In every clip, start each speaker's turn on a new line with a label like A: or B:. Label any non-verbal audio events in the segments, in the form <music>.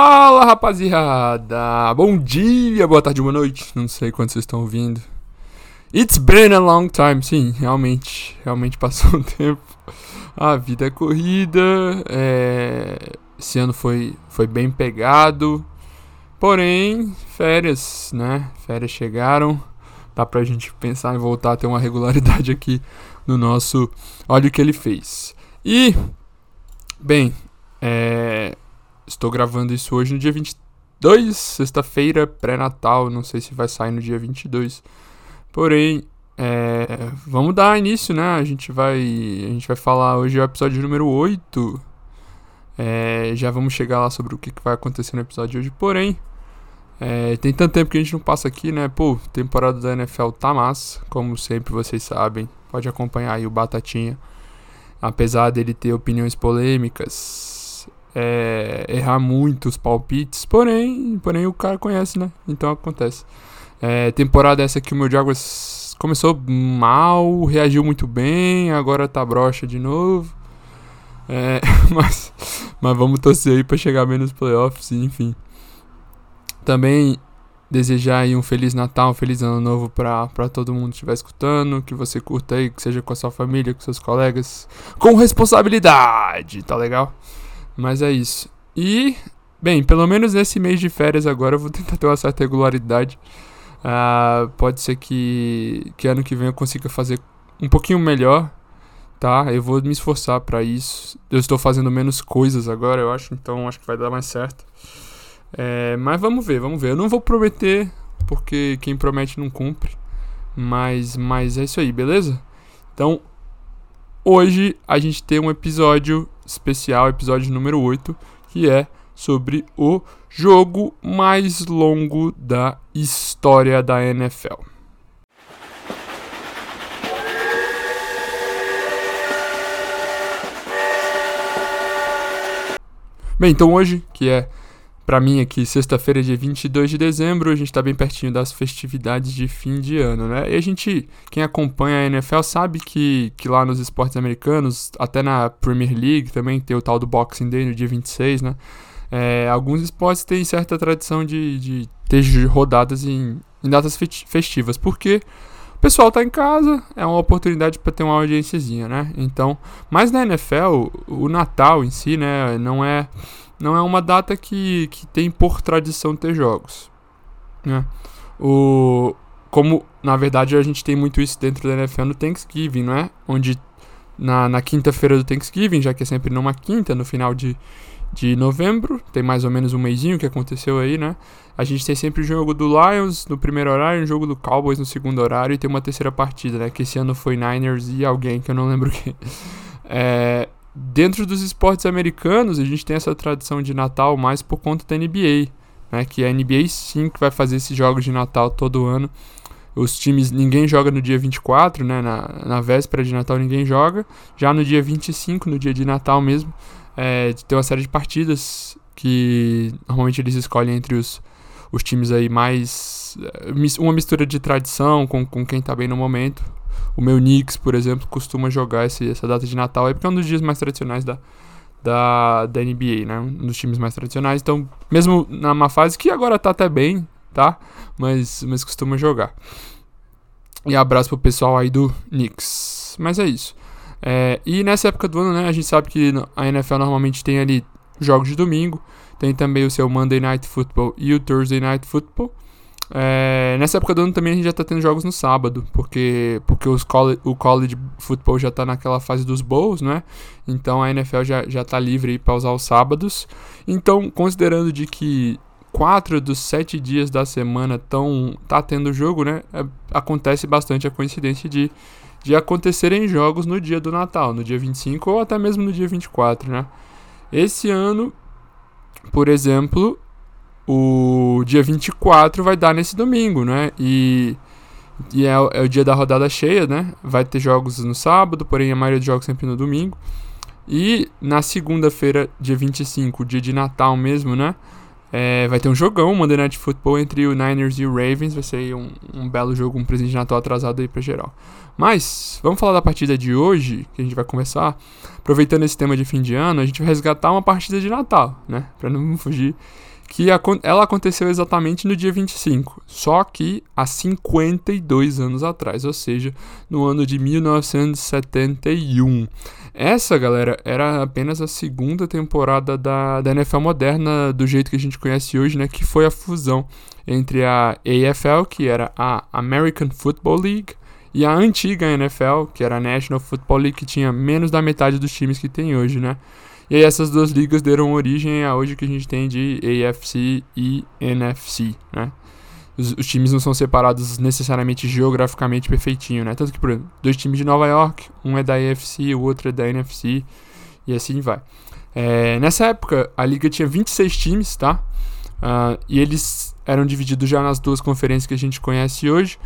A: Fala rapaziada! Bom dia, boa tarde, boa noite. Não sei quando vocês estão ouvindo. It's been a long time. Sim, realmente, realmente <laughs> passou um tempo. A vida é corrida. É... Esse ano foi, foi bem pegado. Porém, férias, né? Férias chegaram. Dá pra gente pensar em voltar a ter uma regularidade aqui no nosso. Olha o que ele fez. E, bem, é Estou gravando isso hoje no dia 22, sexta-feira, pré-natal. Não sei se vai sair no dia 22. Porém, é, vamos dar início, né? A gente vai, a gente vai falar hoje é o episódio número 8. É, já vamos chegar lá sobre o que, que vai acontecer no episódio de hoje. Porém, é, tem tanto tempo que a gente não passa aqui, né? Pô, temporada da NFL tá massa, como sempre vocês sabem. Pode acompanhar aí o Batatinha. Apesar dele ter opiniões polêmicas, é, errar muito os palpites, porém, porém o cara conhece, né? Então acontece. É, temporada essa que o meu Jaguars começou mal, reagiu muito bem, agora tá broxa de novo. É, <laughs> mas, mas vamos torcer aí pra chegar bem nos playoffs, enfim. Também desejar aí um Feliz Natal, um Feliz Ano Novo pra todo mundo que estiver escutando, que você curta aí, que seja com a sua família, com seus colegas, com responsabilidade, tá legal? Mas é isso. E, bem, pelo menos nesse mês de férias agora eu vou <laughs> tentar ter uma certa regularidade. Uh, pode ser que, que ano que vem eu consiga fazer um pouquinho melhor, tá? Eu vou me esforçar para isso. Eu estou fazendo menos coisas agora, eu acho, então acho que vai dar mais certo. É, mas vamos ver, vamos ver. Eu não vou prometer, porque quem promete não cumpre. Mas, mas é isso aí, beleza? Então, hoje a gente tem um episódio especial, episódio número 8, que é sobre o jogo mais longo da história da NFL. Bem, então hoje, que é para mim aqui, sexta-feira, dia 22 de dezembro, a gente tá bem pertinho das festividades de fim de ano, né? E a gente, quem acompanha a NFL sabe que, que lá nos esportes americanos, até na Premier League também tem o tal do Boxing Day no dia 26, né? É, alguns esportes têm certa tradição de, de ter rodadas em, em datas festivas, porque o pessoal tá em casa, é uma oportunidade para ter uma audiênciazinha, né? Então, mas na NFL, o Natal em si, né, não é não é uma data que, que tem por tradição ter jogos. Né? O, como, na verdade, a gente tem muito isso dentro da NFL no Thanksgiving, não é? Onde na, na quinta-feira do Thanksgiving, já que é sempre numa quinta, no final de, de novembro, tem mais ou menos um mêsinho que aconteceu aí, né? A gente tem sempre o jogo do Lions no primeiro horário, o jogo do Cowboys no segundo horário e tem uma terceira partida, né? Que esse ano foi Niners e alguém que eu não lembro quem. <laughs> É, Dentro dos esportes americanos, a gente tem essa tradição de Natal mais por conta da NBA, né? Que a NBA sim que vai fazer esses jogos de Natal todo ano. Os times, ninguém joga no dia 24, né? Na, na véspera de Natal ninguém joga. Já no dia 25, no dia de Natal mesmo, é, tem uma série de partidas que normalmente eles escolhem entre os, os times aí mais. É, uma mistura de tradição com, com quem tá bem no momento. O meu Knicks, por exemplo, costuma jogar esse, essa data de Natal aí, porque é um dos dias mais tradicionais da, da, da NBA, né? Um dos times mais tradicionais. Então, mesmo na má fase, que agora tá até bem, tá? Mas, mas costuma jogar. E abraço pro pessoal aí do Knicks. Mas é isso. É, e nessa época do ano, né? A gente sabe que a NFL normalmente tem ali jogos de domingo. Tem também o seu Monday Night Football e o Thursday Night Football. É, nessa época do ano também a gente já tá tendo jogos no sábado, porque, porque os o college football já tá naquela fase dos bowls, né? Então a NFL já, já tá livre pra usar os sábados. Então, considerando de que quatro dos sete dias da semana tão, tá tendo jogo, né? É, acontece bastante a coincidência de, de acontecerem jogos no dia do Natal, no dia 25 ou até mesmo no dia 24, né? Esse ano, por exemplo, o dia 24 vai dar nesse domingo, né? E, e é, é, o dia da rodada cheia, né? Vai ter jogos no sábado, porém a maioria dos jogos sempre no domingo. E na segunda-feira, dia 25, dia de Natal mesmo, né? É, vai ter um jogão, Monday Night Football entre o Niners e o Ravens. Vai ser um, um belo jogo, um presente de Natal atrasado aí pra geral. Mas, vamos falar da partida de hoje, que a gente vai conversar. Aproveitando esse tema de fim de ano, a gente vai resgatar uma partida de Natal, né? Pra não fugir. Que ela aconteceu exatamente no dia 25, só que há 52 anos atrás, ou seja, no ano de 1971. Essa, galera, era apenas a segunda temporada da, da NFL moderna do jeito que a gente conhece hoje, né? Que foi a fusão entre a AFL, que era a American Football League, e a antiga NFL, que era a National Football League, que tinha menos da metade dos times que tem hoje, né? E aí essas duas ligas deram origem a hoje que a gente tem de AFC e NFC, né? Os, os, times não são separados necessariamente geograficamente perfeitinho, né? Tanto que, por exemplo, dois times de Nova York, um é da AFC, o outro é da NFC, e assim vai. É, nessa época, a liga tinha 26 times, tá? Uh, e eles eram divididos já nas duas conferências que a gente conhece hoje,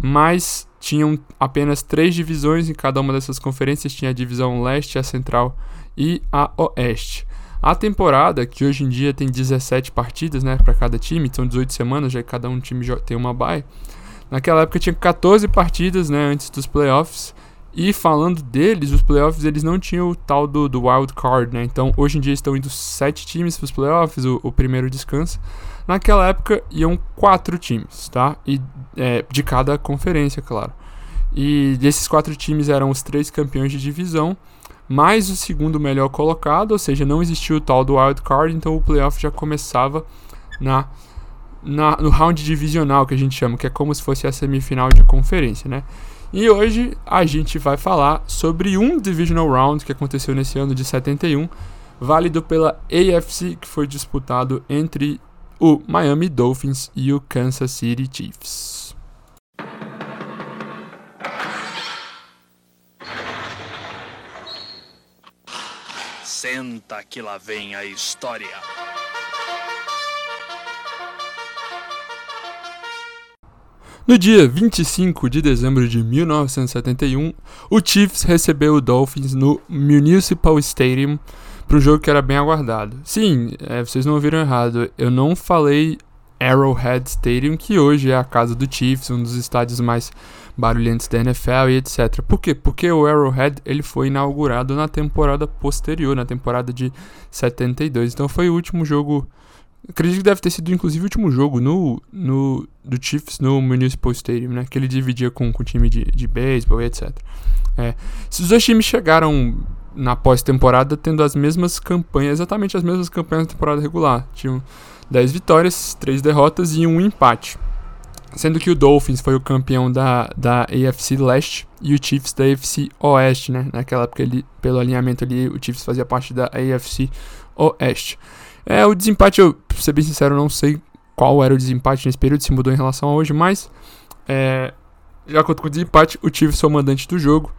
A: mas tinham apenas três divisões em cada uma dessas conferências. Tinha a divisão leste, a central e a oeste. A temporada, que hoje em dia tem 17 partidas, né, para cada time, são 18 semanas, já que cada um time tem uma bye. Naquela época tinha 14 partidas, né, antes dos playoffs. E falando deles, os playoffs eles não tinham o tal do, do wild card, né? Então hoje em dia estão indo 7 times para os playoffs, o, o, primeiro descansa. Naquela época iam 4 times, tá? E é, de cada conferência, claro. E desses quatro times eram os três campeões de divisão mais o segundo melhor colocado, ou seja, não existiu o tal do wild card, então o playoff já começava na, na, no round divisional que a gente chama, que é como se fosse a semifinal de conferência, né? E hoje a gente vai falar sobre um divisional round que aconteceu nesse ano de 71, válido pela AFC, que foi disputado entre o Miami Dolphins e o Kansas City Chiefs.
B: Senta que lá vem a história.
A: No dia 25 de dezembro de 1971, o Chiefs recebeu o Dolphins no Municipal Stadium para um jogo que era bem aguardado. Sim, é, vocês não ouviram errado, eu não falei Arrowhead Stadium, que hoje é a casa do Chiefs, um dos estádios mais barulhentos da NFL e etc. Por quê? Porque o Arrowhead ele foi inaugurado na temporada posterior, na temporada de 72. Então foi o último jogo. Acredito que deve ter sido inclusive o último jogo no, no, do Chiefs no Municipal Stadium, né? Que ele dividia com, com o time de, de beisebol e etc. É, esses dois times chegaram na pós-temporada tendo as mesmas campanhas, exatamente as mesmas campanhas da temporada regular. Tinham 10 vitórias, 3 derrotas e um empate. Sendo que o Dolphins foi o campeão da, da AFC Leste e o Chiefs da AFC Oeste, né? Naquela época, ele, pelo alinhamento ali, o Chiefs fazia parte da AFC Oeste. É, o desempate, eu, pra ser bem sincero, não sei qual era o desempate nesse período, se mudou em relação a hoje, mas é, já conto com o desempate, o Chiefs foi o mandante do jogo.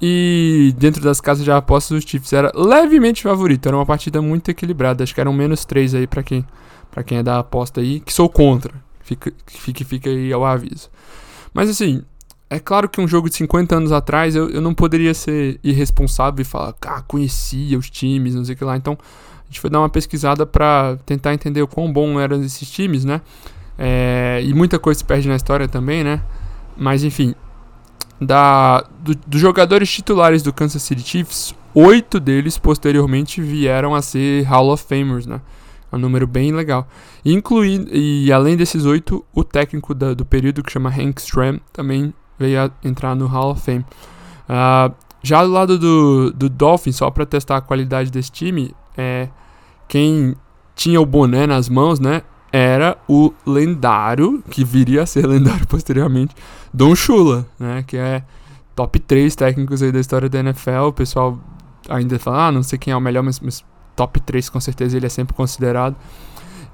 A: E dentro das casas de apostas, o Chiefs era levemente favorito. Era uma partida muito equilibrada. Acho que eram menos 3 aí para quem, pra quem é da aposta aí, que sou contra. Fica, fica, fica aí ao aviso. Mas assim, é claro que um jogo de 50 anos atrás eu, eu não poderia ser irresponsável e falar, ah, conhecia os times, não sei o que lá. Então a gente foi dar uma pesquisada para tentar entender o quão bom eram esses times, né? É, e muita coisa se perde na história também, né? Mas enfim, da, do, dos jogadores titulares do Kansas City Chiefs, oito deles posteriormente vieram a ser Hall of Famers, né? Um número bem legal. Incluindo, e além desses oito, o técnico da, do período, que chama Hank Stram, também veio a entrar no Hall of Fame. Uh, já do lado do, do Dolphins, só para testar a qualidade desse time, é, quem tinha o boné nas mãos, né? Era o lendário, que viria a ser <laughs> lendário posteriormente, Don Shula, né? Que é top 3 técnicos aí da história da NFL. O pessoal ainda fala, ah, não sei quem é o melhor, mas, mas top 3 com certeza ele é sempre considerado.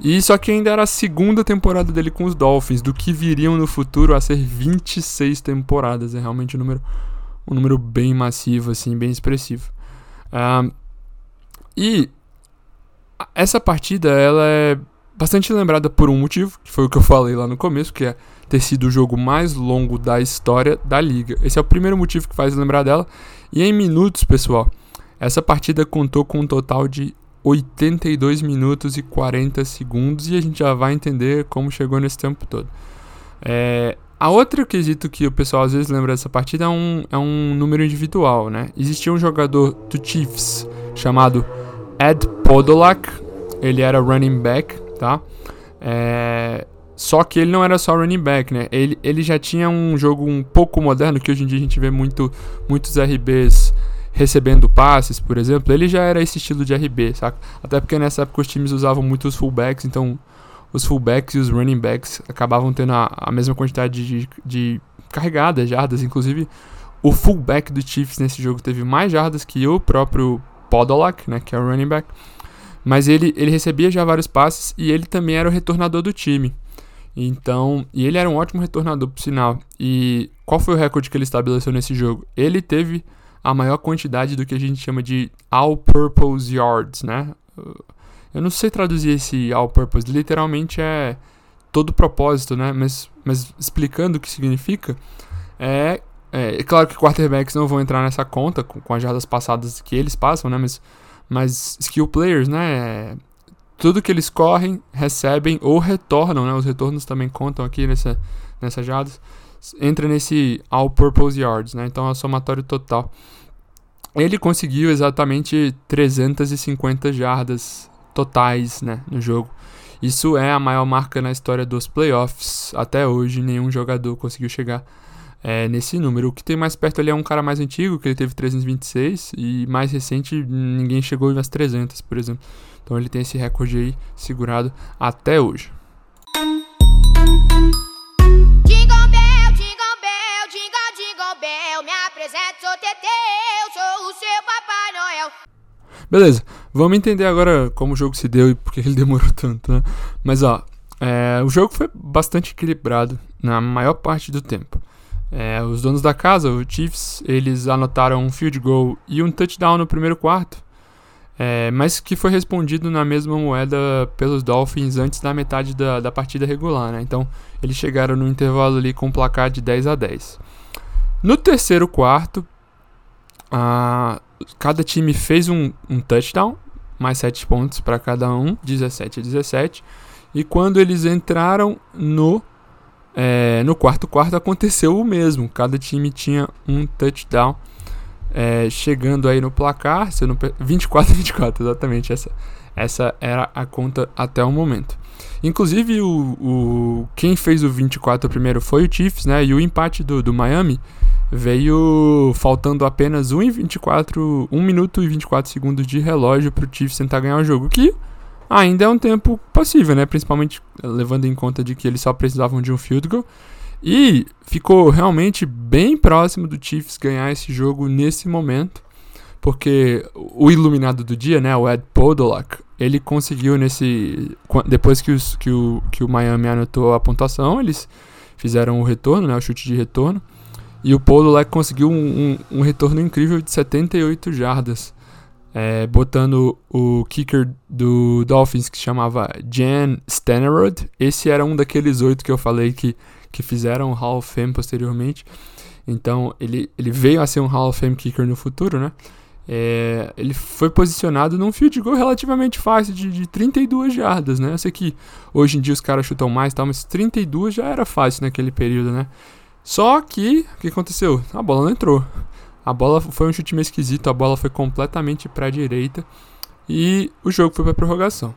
A: E só que ainda era a segunda temporada dele com os Dolphins, do que viriam no futuro a ser 26 temporadas. É realmente um número, um número bem massivo, assim, bem expressivo. Uh, e essa partida ela é bastante lembrada por um motivo, que foi o que eu falei lá no começo, que é ter sido o jogo mais longo da história da liga. Esse é o primeiro motivo que faz lembrar dela. E em minutos, pessoal, essa partida contou com um total de 82 minutos e 40 segundos e a gente já vai entender como chegou nesse tempo todo. É, a outro quesito que o pessoal às vezes lembra dessa partida é um, é um número individual, né? Existia um jogador do Chiefs chamado Ed Podolak, ele era running back, tá? É, só que ele não era só running back, né? Ele, ele já tinha um jogo um pouco moderno, que hoje em dia a gente vê muito, muitos RBs recebendo passes, por exemplo. Ele já era esse estilo de RB, saca? Até porque nessa época os times usavam muito os fullbacks, então os fullbacks e os running backs acabavam tendo a, a mesma quantidade de, de carregadas, jardas. Inclusive, o fullback do Chiefs nesse jogo teve mais jardas que o próprio Podolak, né, que é o running back. Mas ele, ele recebia já vários passes e ele também era o retornador do time. Então, e ele era um ótimo retornador, por sinal. E qual foi o recorde que ele estabeleceu nesse jogo? Ele teve a maior quantidade do que a gente chama de all-purpose yards, né? Eu não sei traduzir esse all purpose, literalmente é todo propósito, né? Mas, mas explicando o que significa, é, é, é, claro que quarterbacks não vão entrar nessa conta com, com as jardas passadas que eles passam, né? Mas, mas skill players, né? tudo que eles correm, recebem ou retornam, né? Os retornos também contam aqui nessa, nessas jardas. Entra nesse all purpose yards, né? Então é o somatório total. Ele conseguiu exatamente 350 jardas totais né, no jogo. Isso é a maior marca na história dos playoffs. Até hoje, nenhum jogador conseguiu chegar é, nesse número. O que tem mais perto ali é um cara mais antigo, que ele teve 326, e mais recente, ninguém chegou nas 300, por exemplo. Então ele tem esse recorde aí segurado até hoje. Apresento, sou Teteu, sou o seu Papai Noel. Beleza, vamos entender agora como o jogo se deu e por que ele <laughs> demorou tanto, né? Mas ó, é, o jogo foi bastante equilibrado na maior parte do tempo. É, os donos da casa, o Chiefs, eles anotaram um field goal e um touchdown no primeiro quarto, é, mas que foi respondido na mesma moeda pelos Dolphins antes da metade da, da partida regular, né? Então eles chegaram no intervalo ali com um placar de 10 a 10. No terceiro quarto, a, cada time fez um, um touchdown, mais 7 pontos para cada um, 17 a 17. E quando eles entraram no, é, no quarto quarto, aconteceu o mesmo. Cada time tinha um touchdown. É, chegando aí no placar, se não, 24 a 24, exatamente. Essa, essa era a conta até o momento. Inclusive, o, o, quem fez o 24 primeiro foi o Chiefs, né? E o empate do, do Miami veio faltando apenas 1, 24, 1 minuto e 24 segundos de relógio para o Chiefs tentar ganhar o jogo, que ainda é um tempo possível, né? Principalmente levando em conta de que eles só precisavam de um field goal. E ficou realmente bem próximo do Chiefs ganhar esse jogo nesse momento, porque o iluminado do dia, né, o Ed Podolak, ele conseguiu nesse depois que, os, que, o, que o Miami anotou a pontuação, eles fizeram o retorno, né, o chute de retorno. E o Polo lá conseguiu um, um, um, retorno incrível de 78 jardas, é, botando o kicker do Dolphins que chamava Jan Stenerud. Esse era um daqueles oito que eu falei que, que fizeram o Hall of Fame posteriormente. Então ele, ele veio a ser um Hall of Fame kicker no futuro, né? É, ele foi posicionado num field goal relativamente fácil, de, de 32 jardas, né? Eu sei que hoje em dia os caras chutam mais, tal, mas 32 já era fácil naquele período, né? Só que, o que aconteceu? A bola não entrou. A bola foi um chute meio esquisito, a bola foi completamente para a direita e o jogo foi para prorrogação.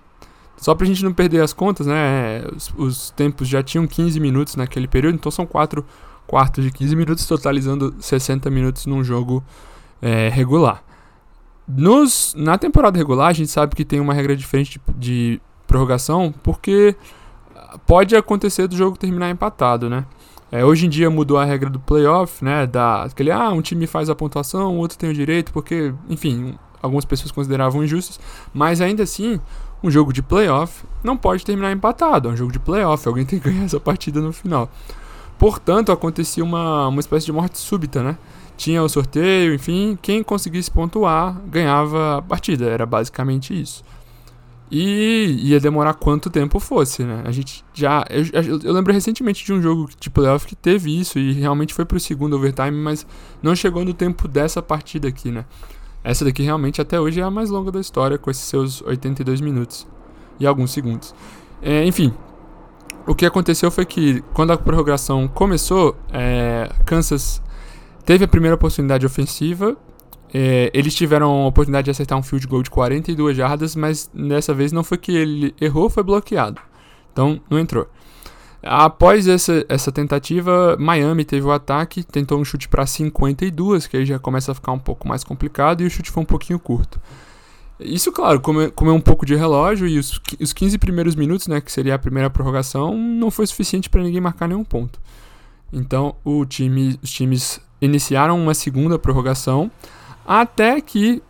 A: Só pra gente não perder as contas, né? Os, os, tempos já tinham 15 minutos naquele período, então são 4 quartos de 15 minutos, totalizando 60 minutos num jogo é, regular. Nos, na temporada regular, a gente sabe que tem uma regra diferente de, de prorrogação, porque pode acontecer do jogo terminar empatado, né? É, hoje em dia mudou a regra do playoff, né? Da, aquele, ah, um time faz a pontuação, o outro tem o direito, porque, enfim, algumas pessoas consideravam injustos, mas ainda assim, um jogo de playoff não pode terminar empatado, é um jogo de playoff, alguém <laughs> tem que ganhar essa partida no final. Portanto, acontecia uma, uma espécie de morte súbita, né? Tinha o sorteio, enfim, quem conseguisse pontuar ganhava a partida, era basicamente isso. E ia demorar quanto tempo fosse, né? A gente já. Eu, eu, lembro recentemente de um jogo de playoff que teve isso e realmente foi pro segundo overtime, mas não chegou no tempo dessa partida aqui, né? Essa daqui realmente até hoje é a mais longa da história, com esses seus 82 minutos e alguns segundos. É, enfim, o que aconteceu foi que quando a prorrogação começou, é, Kansas teve a primeira oportunidade ofensiva. É, eles tiveram a oportunidade de acertar um field goal de 42 jardas, mas dessa vez não foi que ele errou, foi bloqueado. Então não entrou. Após essa, essa tentativa, Miami teve o ataque, tentou um chute para 52, que aí já começa a ficar um pouco mais complicado, e o chute foi um pouquinho curto. Isso, claro, comeu, comeu um pouco de relógio, e os, os 15 primeiros minutos, né, que seria a primeira prorrogação, não foi suficiente para ninguém marcar nenhum ponto. Então, o time, os times iniciaram uma segunda prorrogação, até que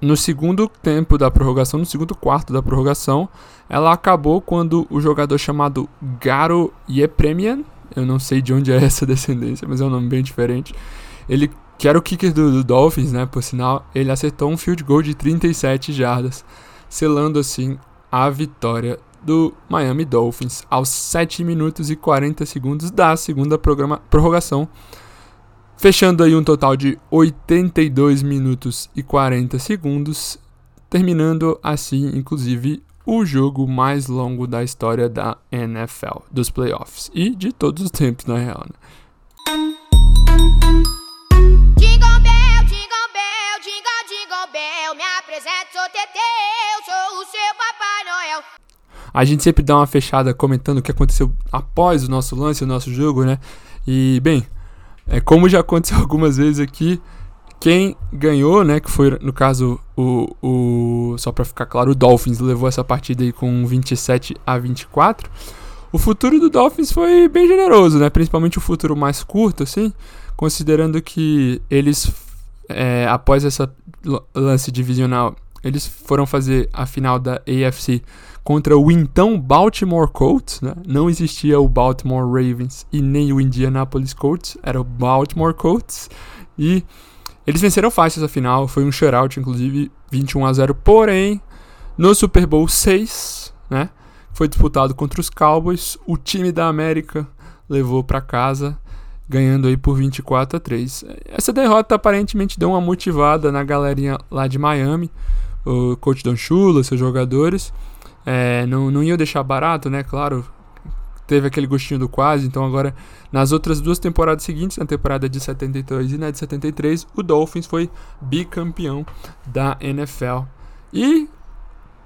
A: no segundo tempo da prorrogação, no segundo quarto da prorrogação, ela acabou quando o jogador chamado Garo Yepremian, eu não sei de onde é essa <laughs> descendência, mas é um nome bem diferente. Ele, que era o kicker do, do Dolphins, né, por sinal, ele acertou um field goal de 37 jardas, selando assim a vitória do Miami Dolphins aos 7 minutos e 40 segundos da segunda prorrogação Fechando aí um total de 82 minutos e 40 segundos, terminando assim, inclusive, o jogo mais longo da história da NFL, dos playoffs e de todos os tempos, na real. Né? Jingle bell, jingle bell, jingle, jingle bell, me apresento, sou Teteu, sou o seu Papai Noel. A gente sempre dá uma fechada comentando o que aconteceu após o nosso lance, o nosso jogo, né? E, bem, é, como já aconteceu <laughs> algumas vezes aqui, quem ganhou, né, que foi no caso o, o só para ficar claro, o Dolphins levou essa partida aí com 27 a 24. O futuro do Dolphins foi bem generoso, né, principalmente o futuro mais curto, assim, considerando que eles é, após essa lance divisional, eles foram fazer a final da AFC contra o então Baltimore Colts, né? Não existia o Baltimore Ravens e nem o Indianapolis Colts, era o Baltimore Colts. E eles venceram fácil essa final, foi um shutout, inclusive 21 a 0. Porém, no Super Bowl 6, né? Foi disputado contra os Cowboys, o time da América levou para casa, ganhando aí por 24 a 3. Essa derrota aparentemente deu uma motivada na galerinha lá de Miami, o coach Don Shula, seus jogadores. É, não, não ia deixar barato, né? Claro, teve aquele gostinho do quase. Então, agora, nas outras duas temporadas seguintes, na temporada de 72 e na de 73, o Dolphins foi bicampeão da NFL. E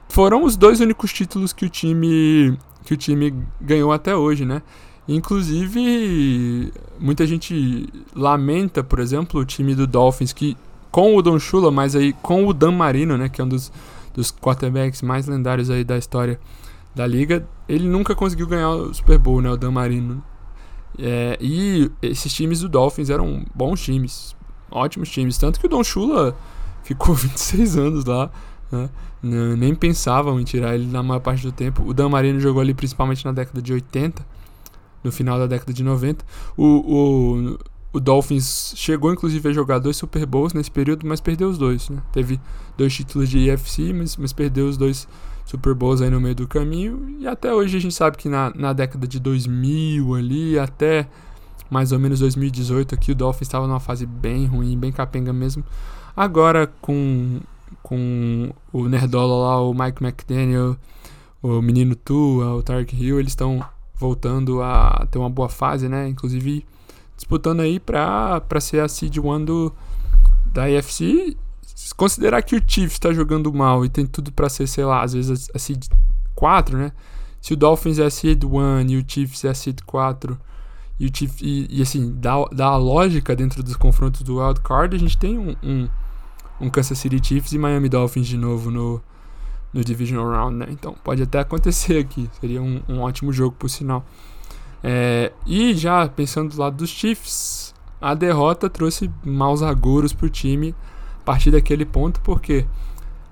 A: foram os dois únicos títulos que o time, que o time ganhou até hoje, né? Inclusive, muita gente lamenta, por exemplo, o time do Dolphins que com o Don Shula, mas aí com o Dan Marino, né, que é um dos dos quarterbacks mais lendários aí da história da liga, ele nunca conseguiu ganhar o Super Bowl, né, o Dan Marino. É, e esses times do Dolphins eram bons times, ótimos times, tanto que o Don Shula ficou <laughs> 26 anos lá, né, nem pensavam em tirar ele na maior parte do tempo. O Dan Marino jogou ali principalmente na década de 80, no final da década de 90. O, o, o Dolphins chegou inclusive a jogar dois Super Bowls nesse período, mas perdeu os dois. Né? Teve dois títulos de EFC, mas, mas perdeu os dois Super Bowls aí no meio do caminho. E até hoje a gente sabe que na, na década de 2000 ali, até mais ou menos 2018 aqui, o Dolphins estava numa fase bem ruim, bem capenga mesmo. Agora com, com o Nerdola lá, o Mike McDaniel, o menino Tua, o Tark Hill, eles estão voltando a ter uma boa fase, né? Inclusive disputando aí pra ser a seed 1 do, da AFC. Se considerar que o Chiefs tá jogando mal e tem tudo para ser, sei lá, às vezes a, a seed 4, né? Se o Dolphins é a seed 1 e o Chiefs é a seed 4 e, o Chiefs, e, e assim, dá, dá a lógica dentro dos confrontos do wild card, a gente tem um, um, um Kansas City Chiefs e Miami Dolphins de novo no, no Divisional Round, né? Então pode até acontecer aqui, seria um, um ótimo jogo por sinal. É, e já pensando do lado dos Chiefs, a derrota trouxe maus agouros para o time a partir daquele ponto, porque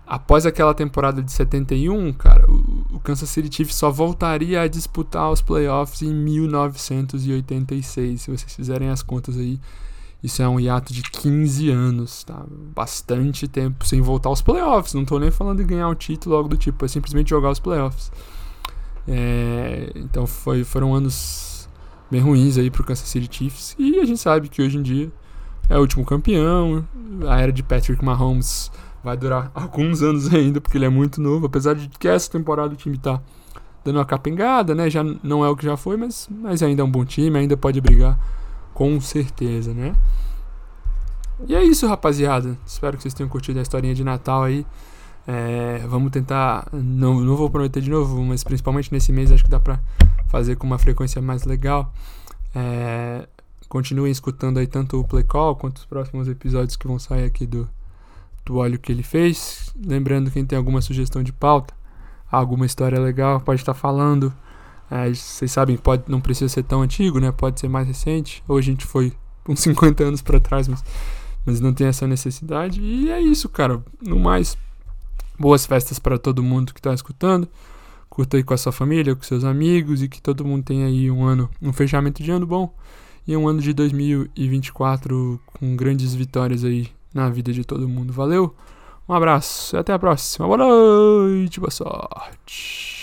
A: após aquela temporada de 71, cara, o, Kansas City Chiefs só voltaria a disputar os playoffs em 1986. Se vocês fizerem as contas aí, isso é um hiato de 15 anos, tá? Bastante tempo sem voltar aos playoffs. Não tô nem falando de ganhar o título, algo do tipo, é simplesmente jogar os playoffs. É, então foi, foram anos bem ruins aí pro Kansas City Chiefs. E a gente sabe que hoje em dia é o último campeão. A era de Patrick Mahomes vai durar <laughs> alguns anos ainda, porque ele é muito novo. Apesar de que essa temporada o time tá dando uma capengada, né? Já não é o que já foi, mas, mas ainda é um bom time, ainda pode brigar com certeza, né? E é isso, rapaziada. Espero que vocês tenham curtido a historinha de Natal aí. É, vamos tentar. Não, não vou prometer de novo, mas principalmente nesse mês acho que dá pra fazer com uma frequência mais legal. É, continuem escutando aí tanto o Play Call quanto os próximos episódios que vão sair aqui do, do óleo que ele fez. Lembrando, quem tem alguma sugestão de pauta, alguma história legal, pode estar falando. É, vocês sabem pode, não precisa ser tão antigo, né? Pode ser mais recente. Hoje a gente foi uns <laughs> 50 anos para trás, mas, mas não tem essa necessidade. E é isso, cara. No mais, boas festas para todo mundo que está escutando. Curta aí com a sua família, com seus amigos e que todo mundo tenha aí um ano, um fechamento de ano bom e um ano de 2024 com grandes vitórias aí na vida de todo mundo. Valeu, um abraço e até a próxima. Boa noite, boa sorte.